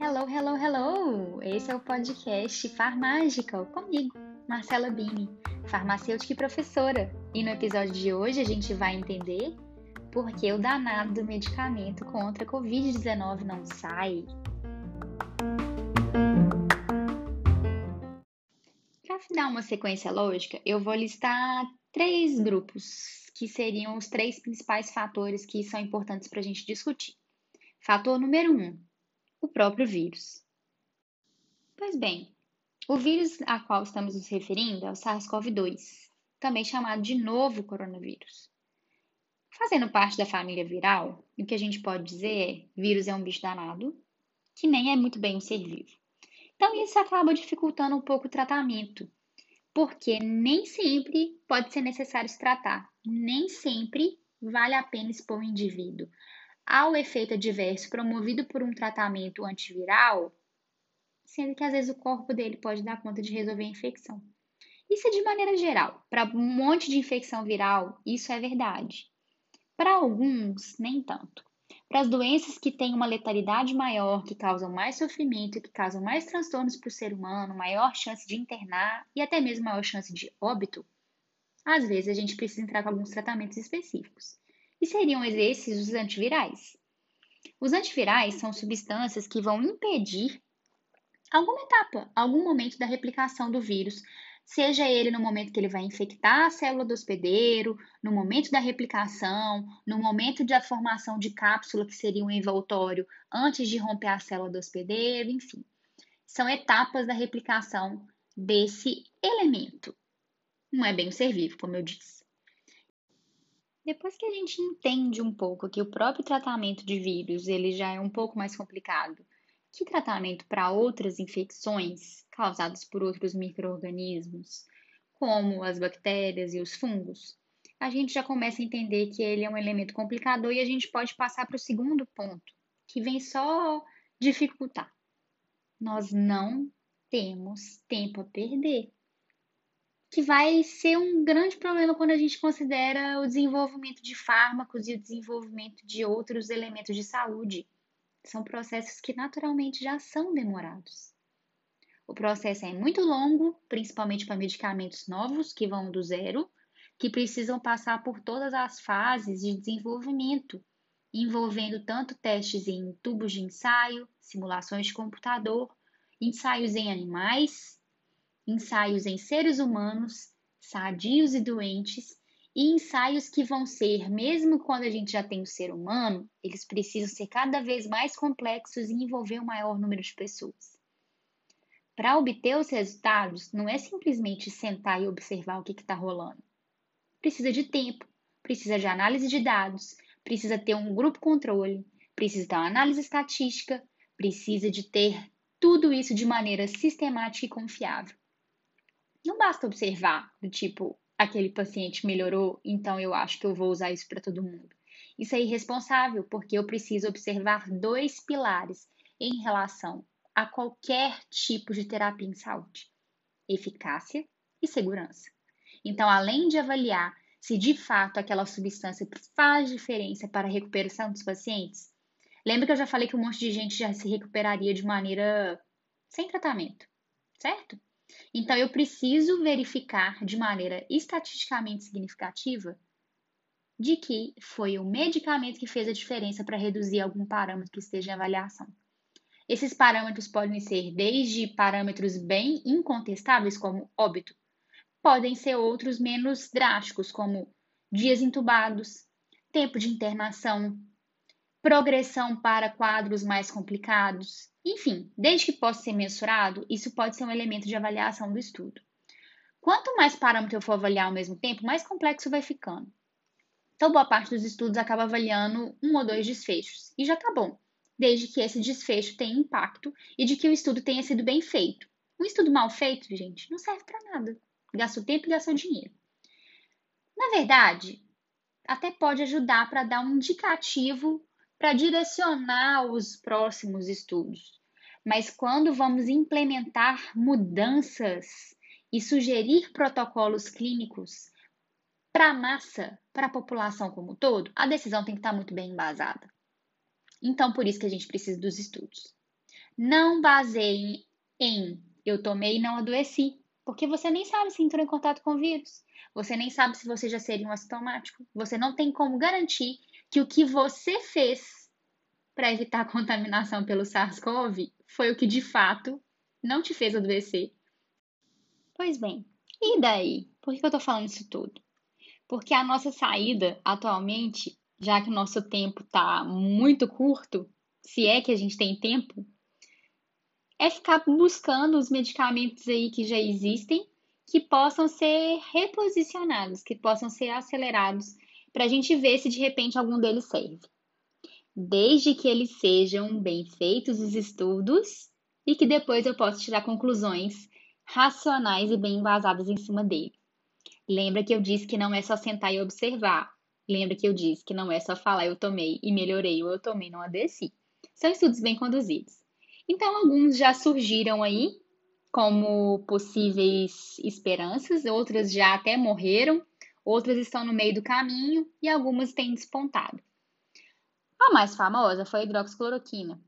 Hello, hello, hello! Esse é o podcast Farmágica comigo, Marcela Bini, farmacêutica e professora. E no episódio de hoje a gente vai entender por que o danado do medicamento contra a Covid-19 não sai. Para dar uma sequência lógica, eu vou listar três grupos que seriam os três principais fatores que são importantes para a gente discutir. Fator número um, o próprio vírus. Pois bem, o vírus a qual estamos nos referindo é o SARS-CoV-2, também chamado de novo coronavírus. Fazendo parte da família viral, o que a gente pode dizer é: vírus é um bicho danado, que nem é muito bem um ser vivo. Então, isso acaba dificultando um pouco o tratamento, porque nem sempre pode ser necessário se tratar, nem sempre vale a pena expor o indivíduo ao efeito adverso promovido por um tratamento antiviral, sendo que às vezes o corpo dele pode dar conta de resolver a infecção. Isso é de maneira geral. Para um monte de infecção viral, isso é verdade. Para alguns, nem tanto. Para as doenças que têm uma letalidade maior, que causam mais sofrimento, que causam mais transtornos para o ser humano, maior chance de internar e até mesmo maior chance de óbito, às vezes a gente precisa entrar com alguns tratamentos específicos. E seriam esses os antivirais. Os antivirais são substâncias que vão impedir alguma etapa, algum momento da replicação do vírus seja ele no momento que ele vai infectar a célula do hospedeiro, no momento da replicação, no momento da formação de cápsula, que seria um envoltório, antes de romper a célula do hospedeiro, enfim. São etapas da replicação desse elemento. Não é bem o ser vivo, como eu disse. Depois que a gente entende um pouco que o próprio tratamento de vírus ele já é um pouco mais complicado que tratamento para outras infecções causadas por outros micro-organismos, como as bactérias e os fungos, a gente já começa a entender que ele é um elemento complicador e a gente pode passar para o segundo ponto, que vem só dificultar. Nós não temos tempo a perder. Que vai ser um grande problema quando a gente considera o desenvolvimento de fármacos e o desenvolvimento de outros elementos de saúde são processos que naturalmente já são demorados. O processo é muito longo, principalmente para medicamentos novos que vão do zero, que precisam passar por todas as fases de desenvolvimento, envolvendo tanto testes em tubos de ensaio, simulações de computador, ensaios em animais, ensaios em seres humanos, sadios e doentes e ensaios que vão ser, mesmo quando a gente já tem o ser humano, eles precisam ser cada vez mais complexos e envolver um maior número de pessoas. Para obter os resultados, não é simplesmente sentar e observar o que está rolando. Precisa de tempo, precisa de análise de dados, precisa ter um grupo controle, precisa ter uma análise estatística, precisa de ter tudo isso de maneira sistemática e confiável. Não basta observar, do tipo, aquele paciente melhorou, então eu acho que eu vou usar isso para todo mundo. Isso é irresponsável, porque eu preciso observar dois pilares em relação a qualquer tipo de terapia em saúde: eficácia e segurança. Então, além de avaliar se de fato aquela substância faz diferença para a recuperação dos pacientes, lembra que eu já falei que um monte de gente já se recuperaria de maneira sem tratamento, certo? Então, eu preciso verificar de maneira estatisticamente significativa de que foi o medicamento que fez a diferença para reduzir algum parâmetro que esteja em avaliação. Esses parâmetros podem ser desde parâmetros bem incontestáveis, como óbito, podem ser outros menos drásticos, como dias entubados, tempo de internação, progressão para quadros mais complicados, enfim, desde que possa ser mensurado, isso pode ser um elemento de avaliação do estudo. Quanto mais parâmetro eu for avaliar ao mesmo tempo, mais complexo vai ficando. Então, boa parte dos estudos acaba avaliando um ou dois desfechos, e já tá bom, desde que esse desfecho tenha impacto e de que o estudo tenha sido bem feito. Um estudo mal feito, gente, não serve para nada. Gastou tempo e gastou dinheiro. Na verdade, até pode ajudar para dar um indicativo para direcionar os próximos estudos. Mas quando vamos implementar mudanças e sugerir protocolos clínicos para a massa, para a população como um todo, a decisão tem que estar muito bem embasada. Então, por isso que a gente precisa dos estudos. Não baseiem em eu tomei e não adoeci, porque você nem sabe se entrou em contato com o vírus. Você nem sabe se você já seria um assintomático. Você não tem como garantir que o que você fez para evitar a contaminação pelo SARS-CoV foi o que de fato não te fez adoecer. Pois bem, e daí? Por que eu estou falando isso tudo? Porque a nossa saída atualmente, já que o nosso tempo está muito curto, se é que a gente tem tempo, é ficar buscando os medicamentos aí que já existem, que possam ser reposicionados, que possam ser acelerados, para a gente ver se de repente algum deles serve. Desde que eles sejam bem feitos os estudos e que depois eu possa tirar conclusões racionais e bem embasadas em cima dele. Lembra que eu disse que não é só sentar e observar. Lembra que eu disse que não é só falar eu tomei e melhorei ou eu tomei não adeci. São estudos bem conduzidos. Então, alguns já surgiram aí como possíveis esperanças, outras já até morreram, outras estão no meio do caminho e algumas têm despontado. A mais famosa foi a hidroxicloroquina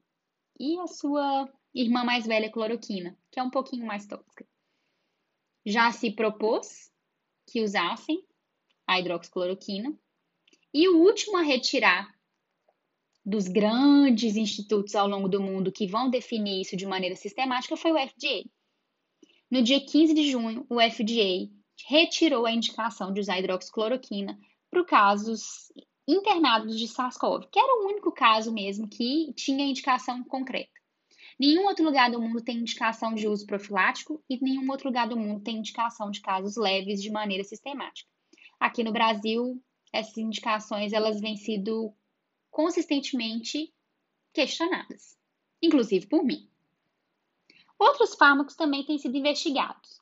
e a sua irmã mais velha, cloroquina, que é um pouquinho mais tóxica. Já se propôs que usassem a hidroxicloroquina e o último a retirar dos grandes institutos ao longo do mundo que vão definir isso de maneira sistemática foi o FDA. No dia 15 de junho, o FDA retirou a indicação de usar hidroxicloroquina para casos internados de SARS-CoV, que era o único caso mesmo que tinha indicação concreta. Nenhum outro lugar do mundo tem indicação de uso profilático e nenhum outro lugar do mundo tem indicação de casos leves de maneira sistemática. Aqui no Brasil, essas indicações elas vêm sido consistentemente questionadas, inclusive por mim. Outros fármacos também têm sido investigados.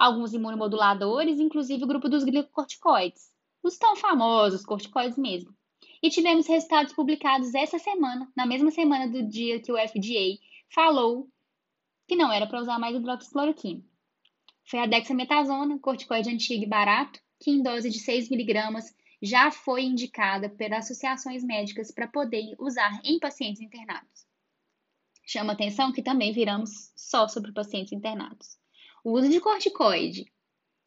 Alguns imunomoduladores, inclusive o grupo dos glicocorticoides, os tão famosos corticoides mesmo. E tivemos resultados publicados essa semana, na mesma semana do dia que o FDA falou que não era para usar mais hidroxicloroquina. Foi a dexametasona, corticoide antigo e barato, que em dose de 6 miligramas já foi indicada pelas associações médicas para poder usar em pacientes internados. Chama atenção que também viramos só sobre pacientes internados. O uso de corticoide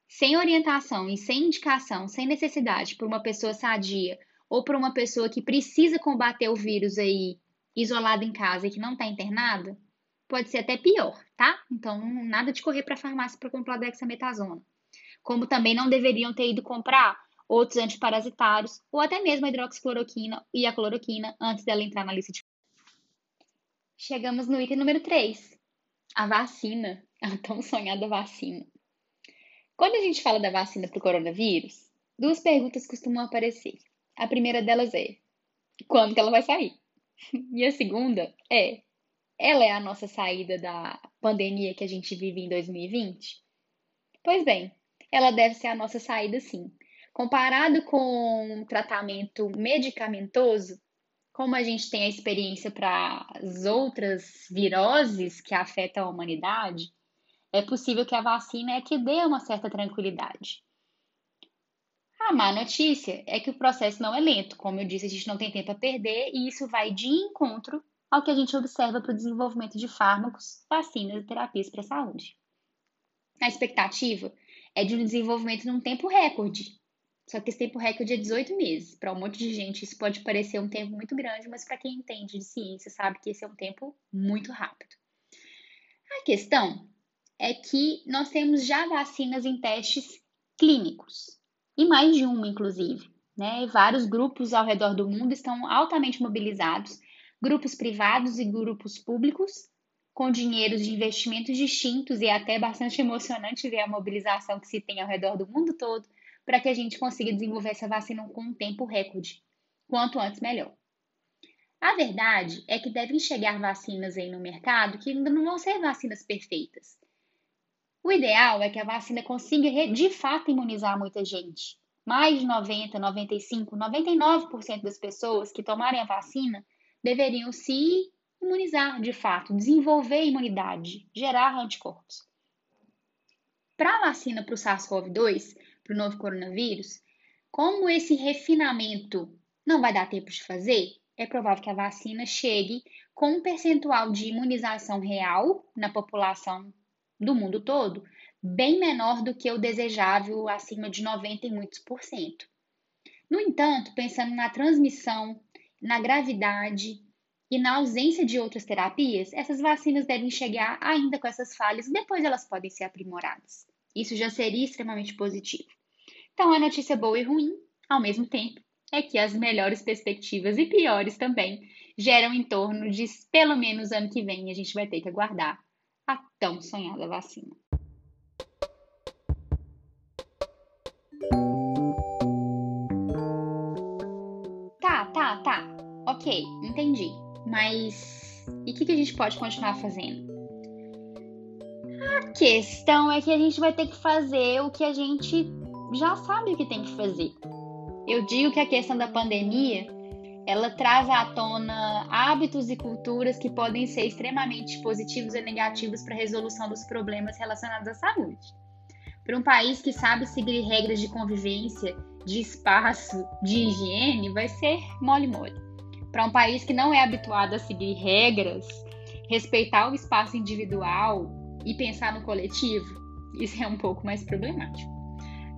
sem orientação e sem indicação, sem necessidade por uma pessoa sadia ou por uma pessoa que precisa combater o vírus aí isolada em casa e que não está internada, pode ser até pior, tá? Então, nada de correr para a farmácia para comprar dexametasona. Como também não deveriam ter ido comprar outros antiparasitários, ou até mesmo a hidroxicloroquina e a cloroquina antes dela entrar na lista de. Chegamos no item número 3, a vacina, a tão sonhada vacina. Quando a gente fala da vacina para o coronavírus, duas perguntas costumam aparecer. A primeira delas é: quando que ela vai sair? E a segunda é: ela é a nossa saída da pandemia que a gente vive em 2020? Pois bem, ela deve ser a nossa saída sim. Comparado com um tratamento medicamentoso, como a gente tem a experiência para as outras viroses que afetam a humanidade, é possível que a vacina é que dê uma certa tranquilidade. A má notícia é que o processo não é lento. Como eu disse, a gente não tem tempo a perder e isso vai de encontro ao que a gente observa para o desenvolvimento de fármacos, vacinas e terapias para a saúde. A expectativa é de um desenvolvimento num tempo recorde, só que esse tempo recorde é 18 meses. Para um monte de gente, isso pode parecer um tempo muito grande, mas para quem entende de ciência, sabe que esse é um tempo muito rápido. A questão é que nós temos já vacinas em testes clínicos, e mais de uma, inclusive. Né? Vários grupos ao redor do mundo estão altamente mobilizados, grupos privados e grupos públicos, com dinheiros de investimentos distintos e até bastante emocionante ver a mobilização que se tem ao redor do mundo todo para que a gente consiga desenvolver essa vacina com um tempo recorde. Quanto antes, melhor. A verdade é que devem chegar vacinas aí no mercado que ainda não vão ser vacinas perfeitas. O ideal é que a vacina consiga de fato imunizar muita gente. Mais de 90, 95, 99% das pessoas que tomarem a vacina deveriam se imunizar de fato, desenvolver imunidade, gerar anticorpos. Para a vacina para o SARS-CoV-2, para o novo coronavírus, Como esse refinamento não vai dar tempo de fazer, é provável que a vacina chegue com um percentual de imunização real na população do mundo todo bem menor do que o desejável, acima de 90 e muitos por cento. No entanto, pensando na transmissão, na gravidade e na ausência de outras terapias, essas vacinas devem chegar ainda com essas falhas depois elas podem ser aprimoradas. Isso já seria extremamente positivo. Então, a notícia boa e ruim, ao mesmo tempo, é que as melhores perspectivas e piores também geram em torno de pelo menos ano que vem a gente vai ter que aguardar a tão sonhada vacina. Tá, tá, tá. Ok, entendi. Mas e o que, que a gente pode continuar fazendo? A questão é que a gente vai ter que fazer o que a gente já sabe o que tem que fazer. Eu digo que a questão da pandemia ela traz à tona hábitos e culturas que podem ser extremamente positivos e negativos para a resolução dos problemas relacionados à saúde. Para um país que sabe seguir regras de convivência, de espaço, de higiene, vai ser mole-mole. Para um país que não é habituado a seguir regras, respeitar o espaço individual e pensar no coletivo, isso é um pouco mais problemático.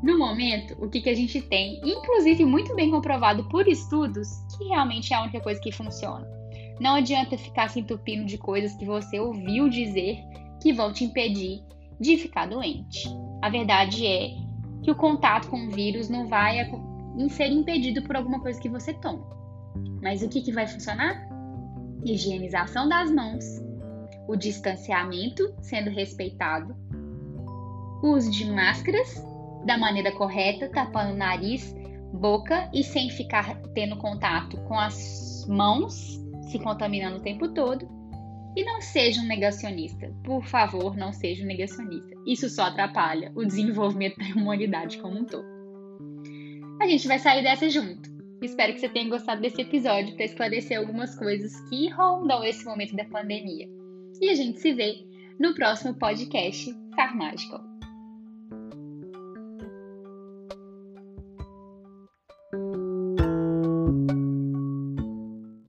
No momento, o que, que a gente tem, inclusive muito bem comprovado por estudos, que realmente é a única coisa que funciona. Não adianta ficar se entupindo de coisas que você ouviu dizer que vão te impedir de ficar doente. A verdade é que o contato com o vírus não vai ser impedido por alguma coisa que você toma. Mas o que, que vai funcionar? Higienização das mãos, o distanciamento sendo respeitado, uso de máscaras da maneira correta, tapando nariz, boca e sem ficar tendo contato com as mãos, se contaminando o tempo todo. E não seja um negacionista. Por favor, não seja um negacionista. Isso só atrapalha o desenvolvimento da humanidade como um todo. A gente vai sair dessa junto. Espero que você tenha gostado desse episódio para esclarecer algumas coisas que rondam esse momento da pandemia. E a gente se vê no próximo podcast Farmágico.